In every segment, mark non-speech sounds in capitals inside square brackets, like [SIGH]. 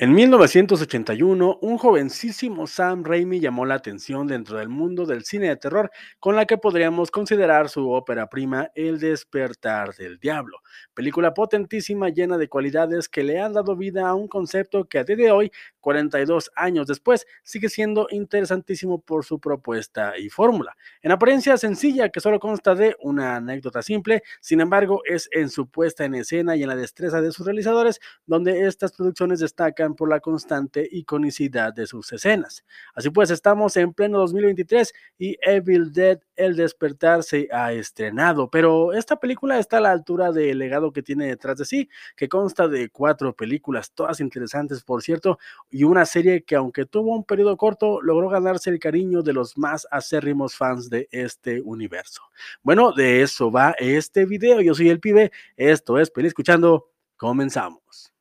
En 1981, un jovencísimo Sam Raimi llamó la atención dentro del mundo del cine de terror con la que podríamos considerar su ópera prima El despertar del diablo, película potentísima llena de cualidades que le han dado vida a un concepto que a día de hoy, 42 años después, sigue siendo interesantísimo por su propuesta y fórmula. En apariencia sencilla que solo consta de una anécdota simple, sin embargo es en su puesta en escena y en la destreza de sus realizadores donde estas producciones destacan por la constante iconicidad de sus escenas. Así pues, estamos en pleno 2023 y Evil Dead El despertar se ha estrenado, pero esta película está a la altura del legado que tiene detrás de sí, que consta de cuatro películas, todas interesantes por cierto, y una serie que aunque tuvo un periodo corto, logró ganarse el cariño de los más acérrimos fans de este universo. Bueno, de eso va este video. Yo soy el pibe, esto es Peli Escuchando, comenzamos.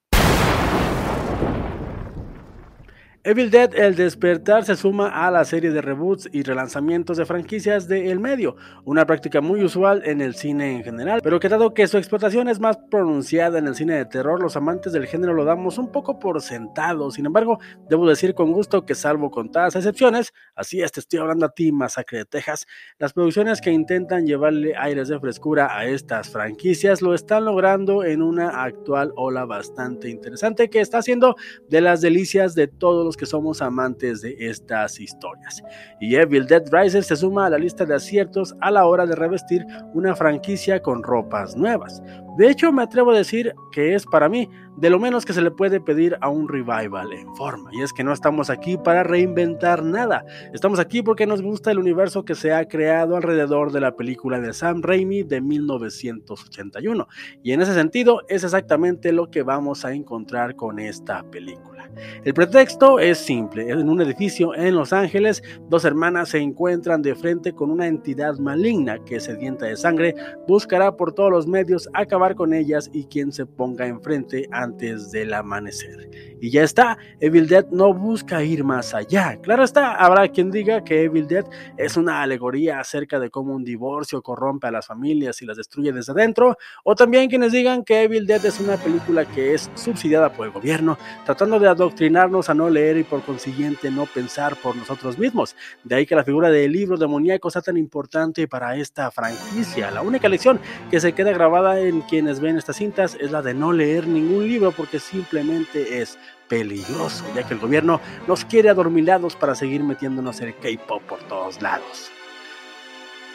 Evil Dead El Despertar se suma a la serie de reboots y relanzamientos de franquicias de El Medio, una práctica muy usual en el cine en general, pero que dado que su explotación es más pronunciada en el cine de terror, los amantes del género lo damos un poco por sentado. Sin embargo, debo decir con gusto que salvo contadas excepciones, así es, te estoy hablando a ti, Masacre de Texas, las producciones que intentan llevarle aires de frescura a estas franquicias lo están logrando en una actual ola bastante interesante que está haciendo de las delicias de todos los que somos amantes de estas historias. Y Evil Dead Rises se suma a la lista de aciertos a la hora de revestir una franquicia con ropas nuevas. De hecho, me atrevo a decir que es para mí de lo menos que se le puede pedir a un revival en forma. Y es que no estamos aquí para reinventar nada. Estamos aquí porque nos gusta el universo que se ha creado alrededor de la película de Sam Raimi de 1981. Y en ese sentido es exactamente lo que vamos a encontrar con esta película. El pretexto es simple. En un edificio en Los Ángeles, dos hermanas se encuentran de frente con una entidad maligna que, sedienta de sangre, buscará por todos los medios acabar con ellas y quien se ponga enfrente antes del amanecer. Y ya está, Evil Dead no busca ir más allá. Claro está, habrá quien diga que Evil Dead es una alegoría acerca de cómo un divorcio corrompe a las familias y las destruye desde adentro, o también quienes digan que Evil Dead es una película que es subsidiada por el gobierno, tratando de adoctrinarnos a no leer y por consiguiente no pensar por nosotros mismos. De ahí que la figura del libro demoníaco sea tan importante para esta franquicia. La única lección que se queda grabada en quienes ven estas cintas es la de no leer ningún libro porque simplemente es peligroso, ya que el gobierno nos quiere adormilados para seguir metiéndonos el K-pop por todos lados.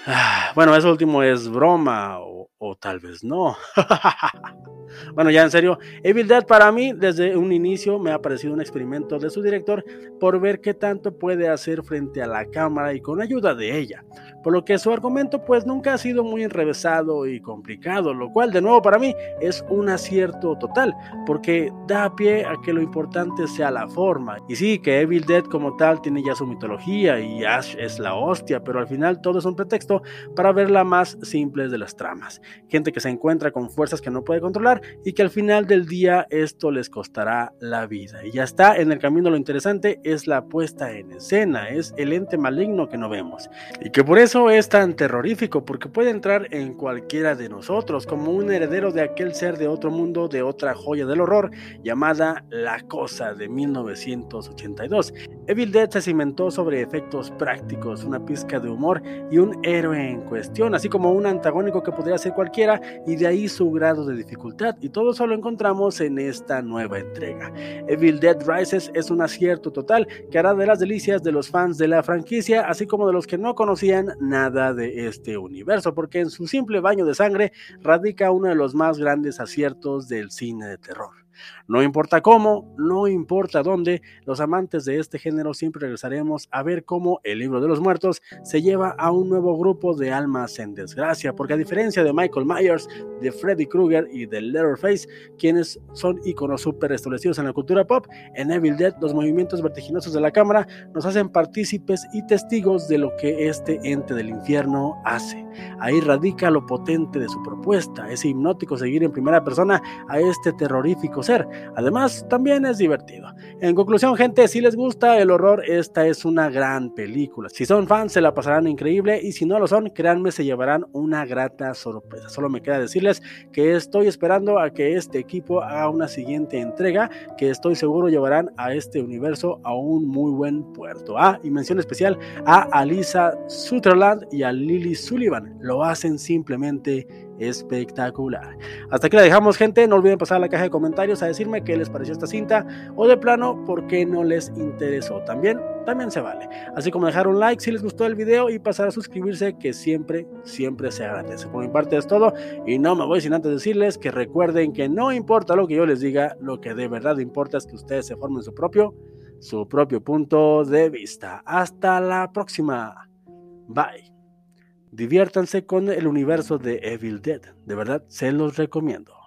Ah, bueno, eso último es broma o tal vez no. [LAUGHS] Bueno, ya en serio, Evil Dead para mí desde un inicio me ha parecido un experimento de su director por ver qué tanto puede hacer frente a la cámara y con ayuda de ella. Por lo que su argumento pues nunca ha sido muy enrevesado y complicado, lo cual de nuevo para mí es un acierto total, porque da pie a que lo importante sea la forma. Y sí, que Evil Dead como tal tiene ya su mitología y Ash es la hostia, pero al final todo es un pretexto para ver la más simple de las tramas. Gente que se encuentra con fuerzas que no puede controlar y que al final del día esto les costará la vida. Y ya está, en el camino lo interesante es la puesta en escena, es el ente maligno que no vemos. Y que por eso es tan terrorífico, porque puede entrar en cualquiera de nosotros, como un heredero de aquel ser de otro mundo, de otra joya del horror, llamada La Cosa de 1982. Evil Dead se cimentó sobre efectos prácticos, una pizca de humor y un héroe en cuestión, así como un antagónico que podría ser cualquiera, y de ahí su grado de dificultad y todo eso lo encontramos en esta nueva entrega. Evil Dead Rises es un acierto total que hará de las delicias de los fans de la franquicia, así como de los que no conocían nada de este universo, porque en su simple baño de sangre radica uno de los más grandes aciertos del cine de terror. No importa cómo, no importa dónde, los amantes de este género siempre regresaremos a ver cómo el libro de los muertos se lleva a un nuevo grupo de almas en desgracia, porque a diferencia de Michael Myers, de Freddy Krueger y de Letterface, quienes son iconos súper establecidos en la cultura pop, en Evil Dead los movimientos vertiginosos de la cámara nos hacen partícipes y testigos de lo que este ente del infierno hace. Ahí radica lo potente de su propuesta, ese hipnótico seguir en primera persona a este terrorífico ser Además, también es divertido. En conclusión, gente, si les gusta el horror, esta es una gran película. Si son fans, se la pasarán increíble y si no lo son, créanme, se llevarán una grata sorpresa. Solo me queda decirles que estoy esperando a que este equipo haga una siguiente entrega que estoy seguro llevarán a este universo a un muy buen puerto. Ah, y mención especial a Alisa Sutherland y a Lily Sullivan. Lo hacen simplemente espectacular. Hasta aquí la dejamos, gente. No olviden pasar a la caja de comentarios a decirme qué les pareció esta cinta o de plano por qué no les interesó. También, también se vale. Así como dejar un like si les gustó el video y pasar a suscribirse, que siempre, siempre se agradece. Por mi parte es todo y no me voy sin antes decirles que recuerden que no importa lo que yo les diga, lo que de verdad importa es que ustedes se formen su propio, su propio punto de vista. Hasta la próxima. Bye. Diviértanse con el universo de Evil Dead. De verdad, se los recomiendo.